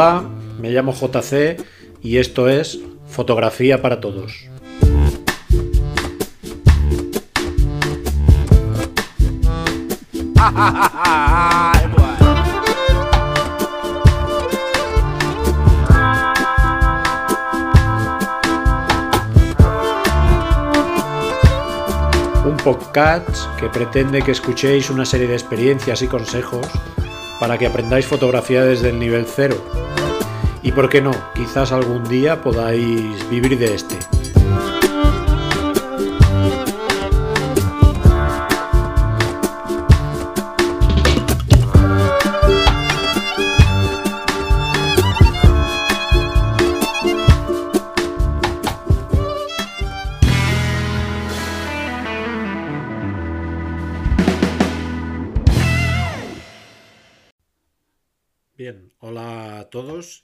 Hola, me llamo JC y esto es Fotografía para Todos. Un podcast que pretende que escuchéis una serie de experiencias y consejos para que aprendáis fotografía desde el nivel cero. Y por qué no, quizás algún día podáis vivir de este.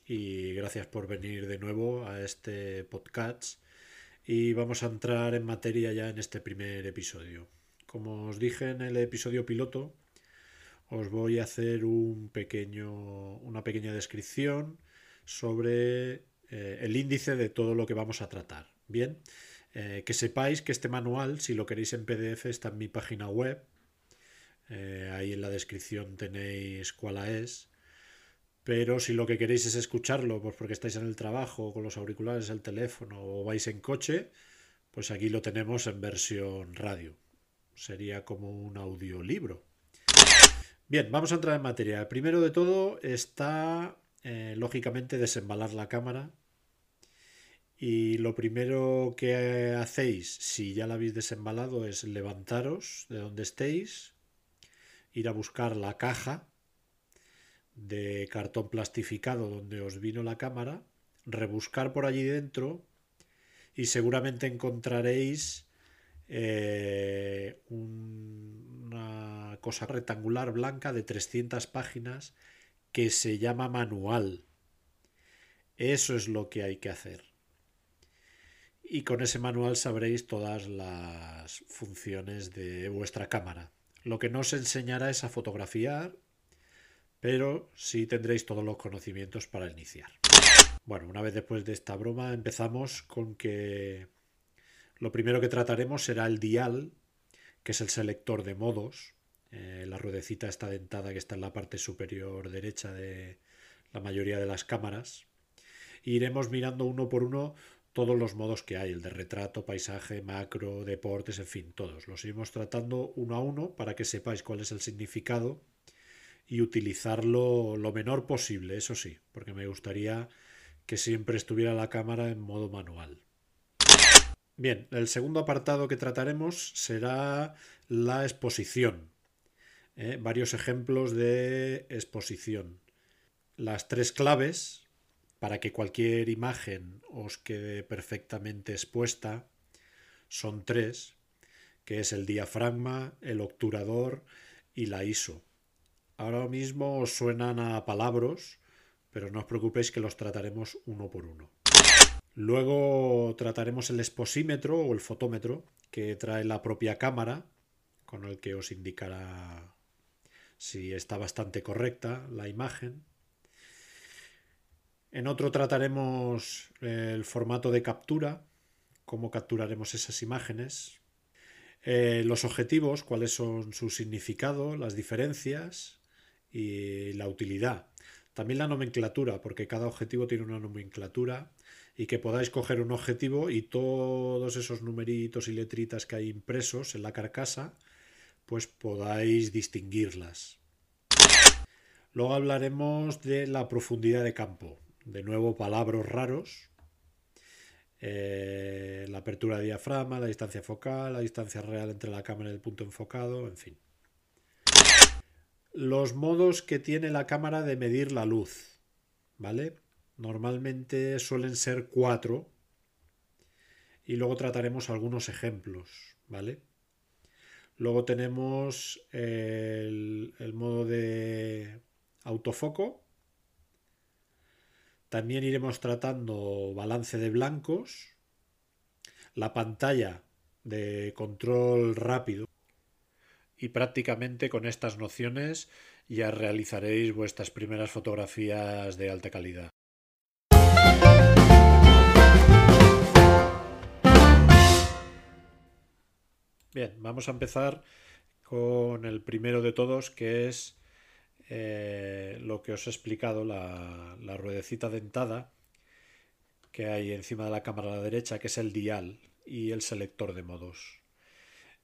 Y gracias por venir de nuevo a este podcast y vamos a entrar en materia ya en este primer episodio. Como os dije en el episodio piloto, os voy a hacer un pequeño, una pequeña descripción sobre eh, el índice de todo lo que vamos a tratar. Bien, eh, que sepáis que este manual, si lo queréis en PDF, está en mi página web. Eh, ahí en la descripción tenéis cuál es pero si lo que queréis es escucharlo, pues porque estáis en el trabajo, con los auriculares, el teléfono o vais en coche, pues aquí lo tenemos en versión radio. Sería como un audiolibro. Bien, vamos a entrar en materia. Primero de todo está, eh, lógicamente, desembalar la cámara. Y lo primero que hacéis, si ya la habéis desembalado, es levantaros de donde estéis, ir a buscar la caja de cartón plastificado donde os vino la cámara, rebuscar por allí dentro y seguramente encontraréis eh, una cosa rectangular blanca de 300 páginas que se llama manual. Eso es lo que hay que hacer. Y con ese manual sabréis todas las funciones de vuestra cámara. Lo que no os enseñará es a fotografiar pero sí tendréis todos los conocimientos para iniciar. Bueno, una vez después de esta broma empezamos con que lo primero que trataremos será el dial, que es el selector de modos. Eh, la ruedecita está dentada que está en la parte superior derecha de la mayoría de las cámaras. iremos mirando uno por uno todos los modos que hay, el de retrato, paisaje, macro, deportes, en fin, todos. Los iremos tratando uno a uno para que sepáis cuál es el significado y utilizarlo lo menor posible, eso sí, porque me gustaría que siempre estuviera la cámara en modo manual. Bien, el segundo apartado que trataremos será la exposición. ¿eh? varios ejemplos de exposición. Las tres claves para que cualquier imagen os quede perfectamente expuesta son tres, que es el diafragma, el obturador y la ISO. Ahora mismo os suenan a palabras, pero no os preocupéis que los trataremos uno por uno. Luego trataremos el exposímetro o el fotómetro que trae la propia cámara, con el que os indicará si está bastante correcta la imagen. En otro trataremos el formato de captura, cómo capturaremos esas imágenes, eh, los objetivos, cuáles son su significado, las diferencias, y la utilidad. También la nomenclatura, porque cada objetivo tiene una nomenclatura y que podáis coger un objetivo y todos esos numeritos y letritas que hay impresos en la carcasa, pues podáis distinguirlas. Luego hablaremos de la profundidad de campo. De nuevo, palabras raros. Eh, la apertura de diafragma, la distancia focal, la distancia real entre la cámara y el punto enfocado, en fin los modos que tiene la cámara de medir la luz, ¿vale? Normalmente suelen ser cuatro y luego trataremos algunos ejemplos, ¿vale? Luego tenemos el, el modo de autofoco. También iremos tratando balance de blancos, la pantalla de control rápido y prácticamente con estas nociones ya realizaréis vuestras primeras fotografías de alta calidad. Bien, vamos a empezar con el primero de todos, que es eh, lo que os he explicado, la, la, ruedecita dentada que hay encima de la cámara a la derecha, que es el dial y el selector de modos.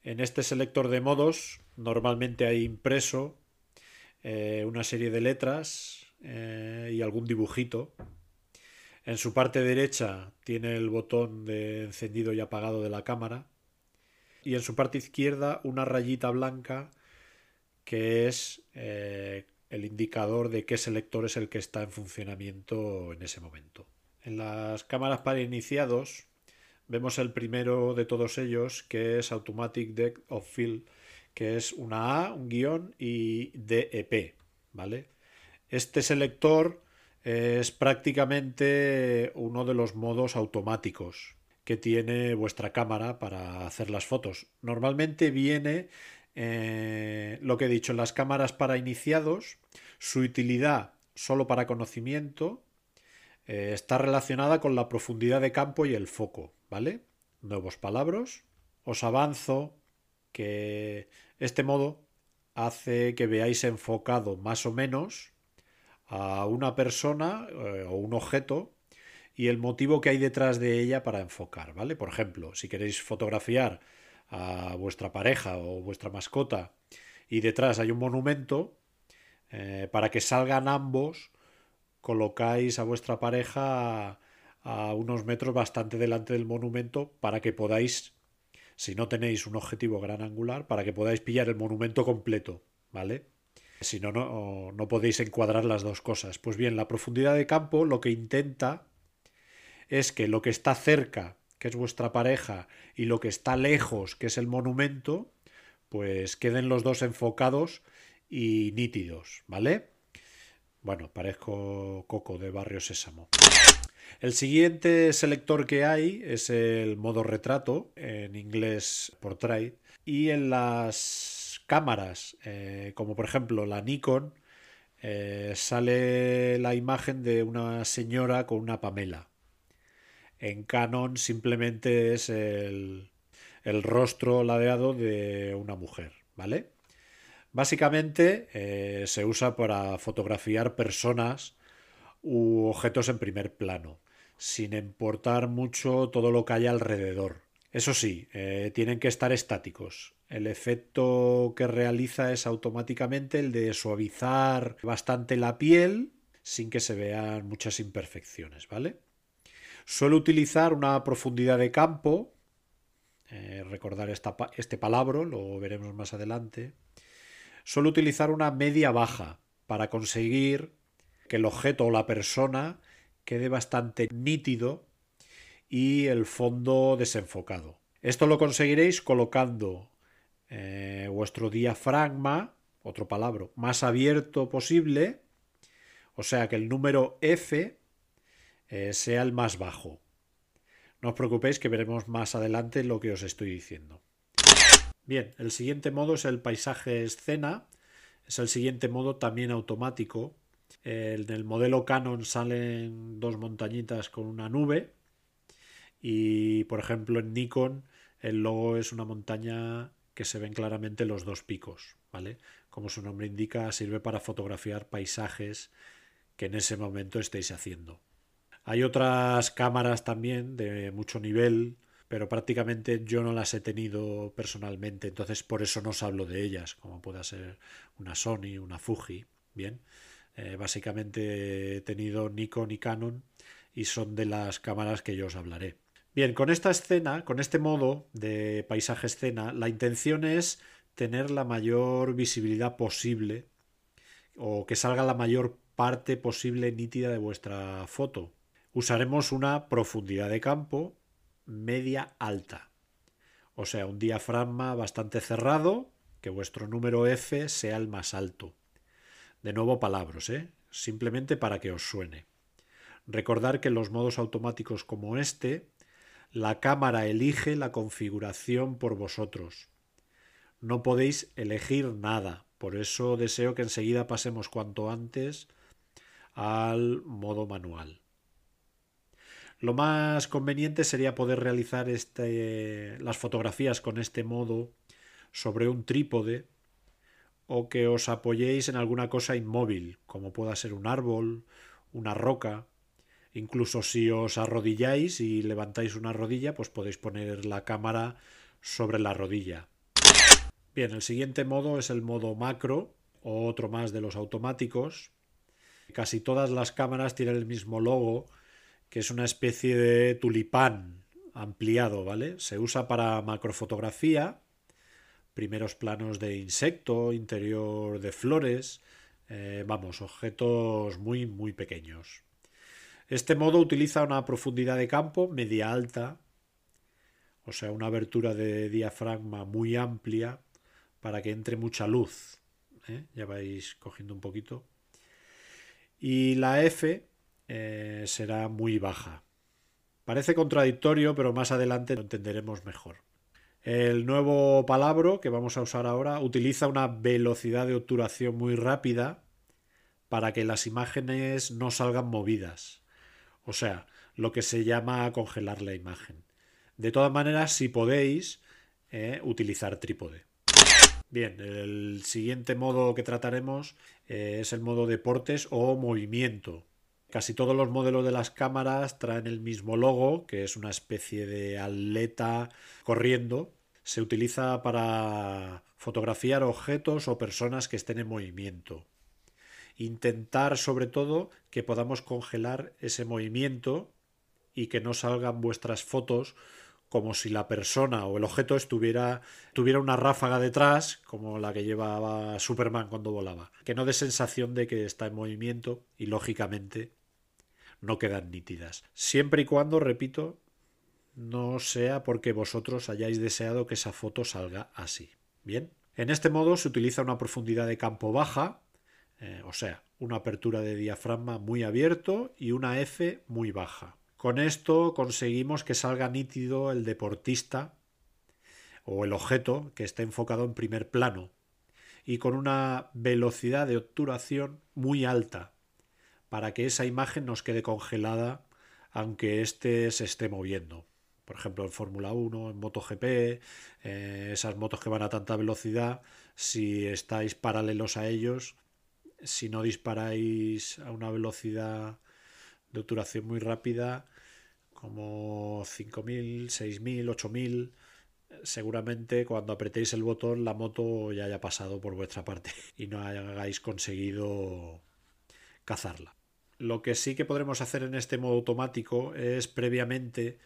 En este selector de modos normalmente hay impreso eh, una serie de letras eh, y algún dibujito. En su parte derecha tiene el botón de encendido y apagado de la cámara y en su parte izquierda una rayita blanca que es eh, el indicador de qué selector es el que está en funcionamiento en ese momento. En las cámaras para iniciados vemos el primero de todos ellos que es Automatic Depth of Field que es una A, un guion y DEP, ¿vale? Este selector es prácticamente uno de los modos automáticos que tiene vuestra cámara para hacer las fotos. Normalmente viene eh, lo que he dicho las cámaras para iniciados, su utilidad solo para conocimiento eh, está relacionada con la profundidad de campo y el foco, ¿vale? Nuevos palabras. Os avanzo que este modo hace que veáis enfocado más o menos a una persona eh, o un objeto y el motivo que hay detrás de ella para enfocar, ¿vale? Por ejemplo, si queréis fotografiar a vuestra pareja o vuestra mascota y detrás hay un monumento, eh, para que salgan ambos, colocáis a vuestra pareja a unos metros bastante delante del monumento para que podáis si no tenéis un objetivo gran angular, para que podáis pillar el monumento completo, ¿vale? Si no, no, no podéis encuadrar las dos cosas. Pues bien, la profundidad de campo lo que intenta es que lo que está cerca, que es vuestra pareja, y lo que está lejos, que es el monumento, pues queden los dos enfocados y nítidos, ¿vale? Bueno, parezco Coco de Barrio Sésamo. El siguiente selector que hay es el modo retrato, en inglés portrait, y en las cámaras, eh, como por ejemplo la Nikon, eh, sale la imagen de una señora con una pamela. En Canon simplemente es el, rostro ladeado de una mujer, ¿vale? Básicamente eh, se usa para fotografiar personas u objetos en primer plano, sin importar mucho todo lo que haya alrededor. Eso sí, eh, tienen que estar estáticos. El efecto que realiza es automáticamente el de suavizar bastante la piel sin que se vean muchas imperfecciones, ¿vale? Suele utilizar una profundidad de campo, eh, recordar este palabra, lo veremos más adelante. Suele utilizar una media baja para conseguir que el objeto o la persona quede bastante nítido y el fondo desenfocado. Esto lo conseguiréis colocando eh, vuestro diafragma, otro palabra, más abierto posible, o sea que el número F eh, sea el más bajo. No os preocupéis que veremos más adelante lo que os estoy diciendo. Bien, el siguiente modo es el paisaje escena. Es el siguiente modo también automático en el modelo Canon salen dos montañitas con una nube y por ejemplo en Nikon el logo es una montaña que se ven claramente los dos picos, ¿vale? Como su nombre indica, sirve para fotografiar paisajes que en ese momento estéis haciendo. Hay otras cámaras también de mucho nivel, pero prácticamente yo no las he tenido personalmente, entonces por eso no os hablo de ellas, como pueda ser una Sony, una Fuji, bien. Eh, básicamente he tenido Nikon y Canon y son de las cámaras que yo os hablaré. Bien, con esta escena, con este modo de paisaje escena, la intención es tener la mayor visibilidad posible o que salga la mayor parte posible nítida de vuestra foto. Usaremos una profundidad de campo media alta, o sea, un diafragma bastante cerrado, que vuestro número F sea el más alto. De nuevo palabras, ¿eh? simplemente para que os suene. Recordar que en los modos automáticos como este, la cámara elige la configuración por vosotros. no podéis elegir nada. Por eso deseo que enseguida pasemos cuanto antes al modo manual. Lo más conveniente sería poder realizar este, las fotografías con este modo sobre un trípode o que os apoyéis en alguna cosa inmóvil, como pueda ser un árbol, una roca. Incluso si os arrodilláis y levantáis una rodilla, pues podéis poner la cámara sobre la rodilla. Bien, el siguiente modo es el modo macro, o otro más de los automáticos. Casi todas las cámaras tienen el mismo logo, que es una especie de tulipán ampliado, ¿vale? Se usa para macrofotografía, primeros planos de insecto, interior de flores, eh, vamos, objetos muy, muy pequeños. Este modo utiliza una profundidad de campo media alta, o sea, una abertura de diafragma muy amplia para que entre mucha luz. ¿eh? Ya vais cogiendo un poquito. Y la F eh, será muy baja. Parece contradictorio, pero más adelante lo entenderemos mejor. El nuevo palabra que vamos a usar ahora utiliza una velocidad de obturación muy rápida para que las imágenes no salgan movidas. O sea, lo que se llama congelar la imagen. De todas maneras, si podéis, eh, utilizar trípode. Bien, el siguiente modo que trataremos eh, es el modo deportes o movimiento. Casi todos los modelos de las cámaras traen el mismo logo, que es una especie de atleta corriendo. Se utiliza para fotografiar objetos o personas que estén en movimiento. Intentar sobre todo que podamos congelar ese movimiento y que no salgan vuestras fotos como si la persona o el objeto estuviera tuviera una ráfaga detrás, como la que llevaba Superman cuando volaba, que no dé sensación de que está en movimiento y lógicamente no quedan nítidas. Siempre y cuando, repito, no sea porque vosotros hayáis deseado que esa foto salga así. Bien, en este modo se utiliza una profundidad de campo baja, eh, o sea, una apertura de diafragma muy abierto y una F muy baja. Con esto conseguimos que salga nítido el deportista o el objeto que esté enfocado en primer plano y con una velocidad de obturación muy alta para que esa imagen nos quede congelada aunque éste se esté moviendo. Por ejemplo, en Fórmula 1, en MotoGP, eh, esas motos que van a tanta velocidad, si estáis paralelos a ellos, si no disparáis a una velocidad de obturación muy rápida, como 5.000, 6.000, 8.000. Seguramente cuando apretéis el botón la moto ya haya pasado por vuestra parte y no hayáis conseguido cazarla. Lo que sí que podremos hacer en este modo automático es previamente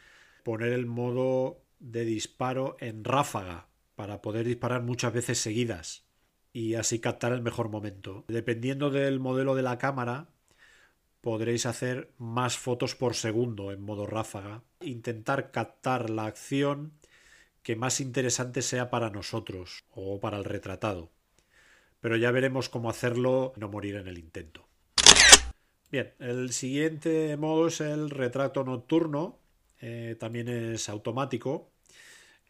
poner el modo de disparo en ráfaga para poder disparar muchas veces seguidas y así captar el mejor momento. Dependiendo del modelo de la cámara, podréis hacer más fotos por segundo en modo ráfaga. Intentar captar la acción que más interesante sea para nosotros o para el retratado. Pero ya veremos cómo hacerlo y no morir en el intento. Bien, el siguiente modo es el retrato nocturno. Eh, también es automático.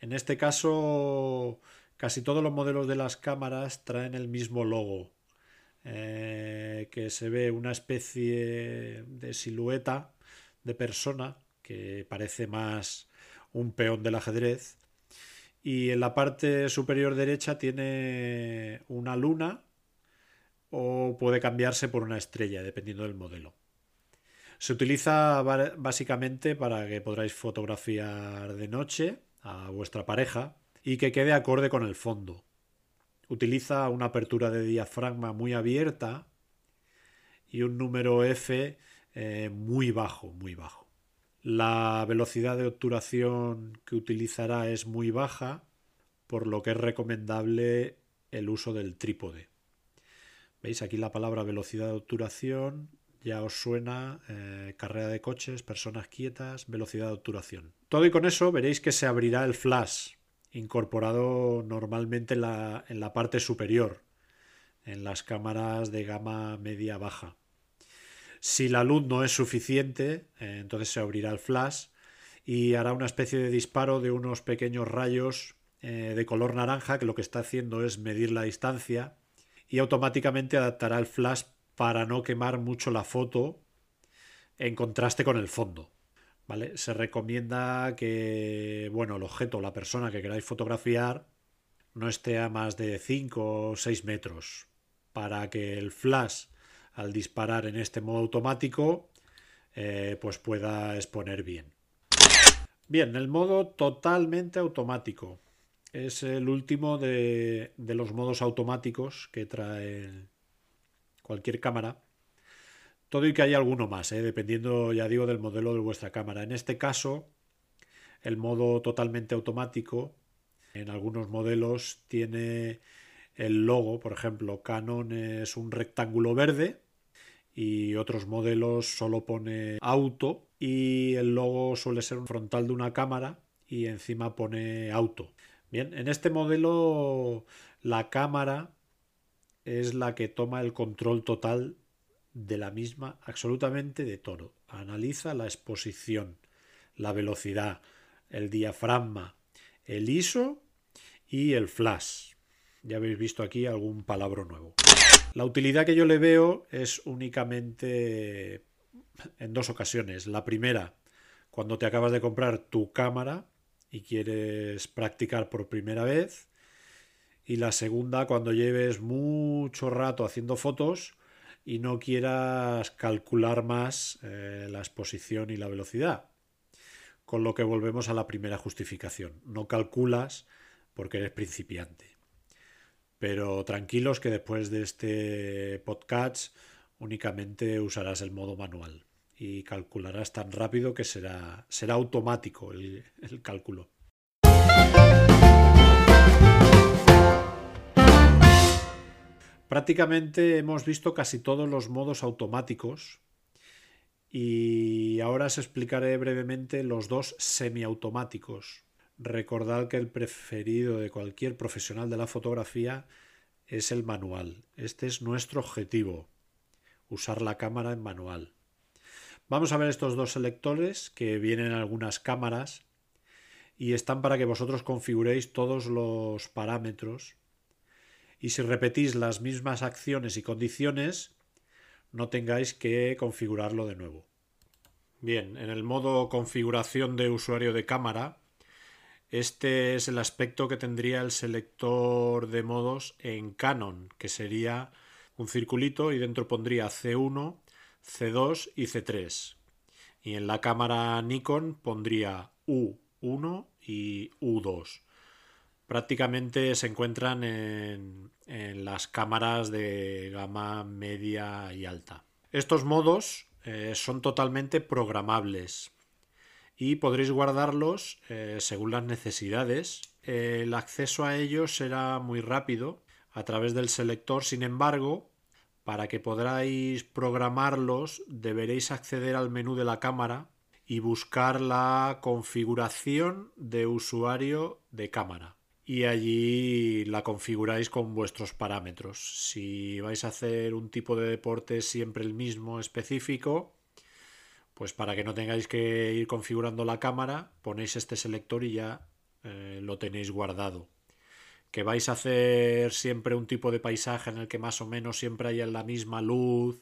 En este caso, casi todos los modelos de las cámaras traen el mismo logo. Eh, que se ve una especie de silueta de persona que parece más un peón del ajedrez y en la parte superior derecha tiene una luna o puede cambiarse por una estrella dependiendo del modelo. Se utiliza básicamente para que podráis fotografiar de noche a vuestra pareja y que quede acorde con el fondo. Utiliza una apertura de diafragma muy abierta y un número F eh, muy bajo, muy bajo. La velocidad de obturación que utilizará es muy baja, por lo que es recomendable el uso del trípode. ¿Veis aquí la palabra velocidad de obturación? Ya os suena eh, carrera de coches, personas quietas, velocidad de obturación. Todo y con eso veréis que se abrirá el flash incorporado normalmente en la, en la parte superior, en las cámaras de gama media-baja. Si la luz no es suficiente, eh, entonces se abrirá el flash y hará una especie de disparo de unos pequeños rayos eh, de color naranja que lo que está haciendo es medir la distancia y automáticamente adaptará el flash para no quemar mucho la foto en contraste con el fondo. ¿Vale? Se recomienda que bueno, el objeto o la persona que queráis fotografiar no esté a más de 5 o 6 metros para que el flash al disparar en este modo automático eh, pues pueda exponer bien. Bien, el modo totalmente automático. Es el último de, los modos automáticos que trae cualquier cámara. Todo y que hay alguno más, ¿eh? dependiendo, ya digo, del modelo de vuestra cámara. En este caso, el modo totalmente automático, en algunos modelos tiene el logo, por ejemplo, Canon es un rectángulo verde y otros modelos solo pone auto y el logo suele ser un frontal de una cámara y encima pone auto. Bien, en este modelo la cámara es la que toma el control total de la misma, absolutamente de todo. Analiza la exposición, la velocidad, el diafragma, el ISO y el flash. Ya habéis visto aquí algún palabra nuevo. La utilidad que yo le veo es únicamente en dos ocasiones. La primera, cuando te acabas de comprar tu cámara y quieres practicar por primera vez. Y la segunda, cuando lleves mucho rato haciendo fotos y no quieras calcular más eh, la exposición y la velocidad. Con lo que volvemos a la primera justificación. No calculas porque eres principiante. Pero tranquilos que después de este podcast únicamente usarás el modo manual y calcularás tan rápido que será, será automático el, el cálculo. Prácticamente hemos visto casi todos los modos automáticos y ahora os explicaré brevemente los dos semiautomáticos. Recordad que el preferido de cualquier profesional de la fotografía es el manual. Este es nuestro objetivo, usar la cámara en manual. Vamos a ver estos dos selectores que vienen en algunas cámaras y están para que vosotros configuréis todos los parámetros y si repetís las mismas acciones y condiciones no tengáis que configurarlo de nuevo. Bien, en el modo configuración de usuario de cámara este es el aspecto que tendría el selector de modos en Canon, que sería un circulito y dentro pondría C1, C2 y C3. Y en la cámara Nikon pondría U1 y U2. Prácticamente se encuentran en, las cámaras de gama media y alta. Estos modos eh, son totalmente programables y podréis guardarlos eh, según las necesidades. el acceso a ellos será muy rápido a través del selector, sin embargo, para que podáis programarlos deberéis acceder al menú de la cámara y buscar la configuración de usuario de cámara. Y allí la configuráis con vuestros parámetros. Si vais a hacer un tipo de deporte siempre el mismo específico, pues para que no tengáis que ir configurando la cámara, ponéis este selector y ya eh, lo tenéis guardado. Que vais a hacer siempre un tipo de paisaje en el que más o menos siempre haya la misma luz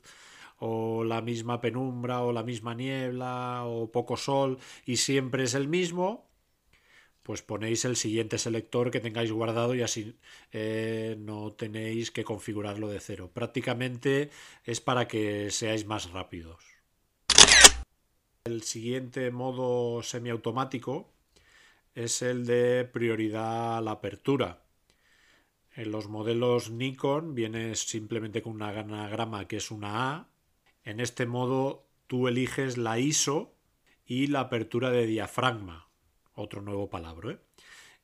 o la misma penumbra o la misma niebla o poco sol y siempre es el mismo, pues ponéis el siguiente selector que tengáis guardado y así eh, no tenéis que configurarlo de cero. Prácticamente es para que seáis más rápidos. El siguiente modo semiautomático es el de prioridad a la apertura. En los modelos Nikon viene simplemente con una anagrama que es una A. En este modo tú eliges la ISO y la apertura de diafragma, otro nuevo palabra. ¿eh?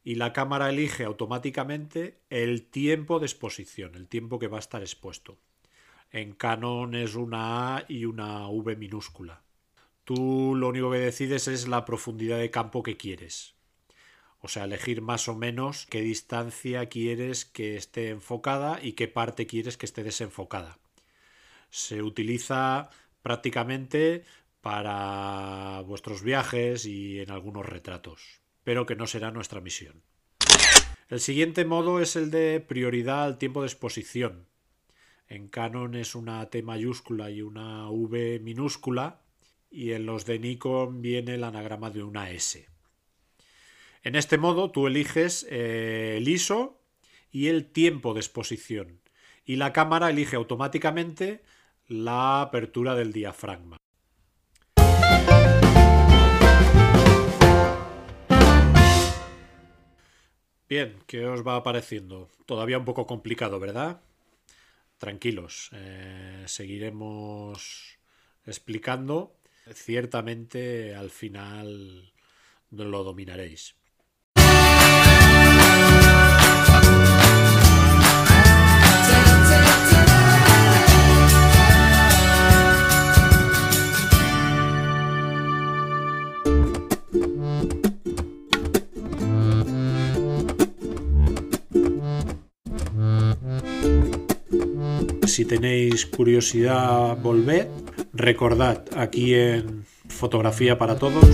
Y la cámara elige automáticamente el tiempo de exposición, el tiempo que va a estar expuesto. En Canon es una A y una V minúscula. Tú lo único que decides es la profundidad de campo que quieres. O sea, elegir más o menos qué distancia quieres que esté enfocada y qué parte quieres que esté desenfocada. Se utiliza prácticamente para vuestros viajes y en algunos retratos, pero que no será nuestra misión. El siguiente modo es el de prioridad al tiempo de exposición. En Canon es una T mayúscula y una V minúscula y en los de Nikon viene el anagrama de una S. En este modo tú eliges eh, el ISO y el tiempo de exposición y la cámara elige automáticamente la apertura del diafragma. Bien, ¿qué os va pareciendo? Todavía un poco complicado, ¿verdad? Tranquilos, eh, seguiremos explicando. Ciertamente al final lo dominaréis. Si tenéis curiosidad, volved. Recordad, aquí en Fotografía para Todos.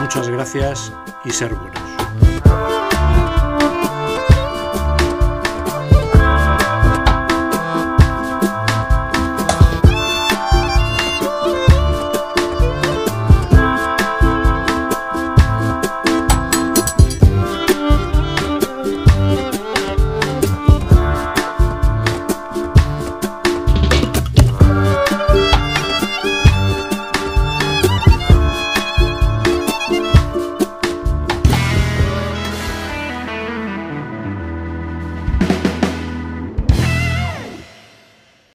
Muchas gracias y ser bueno.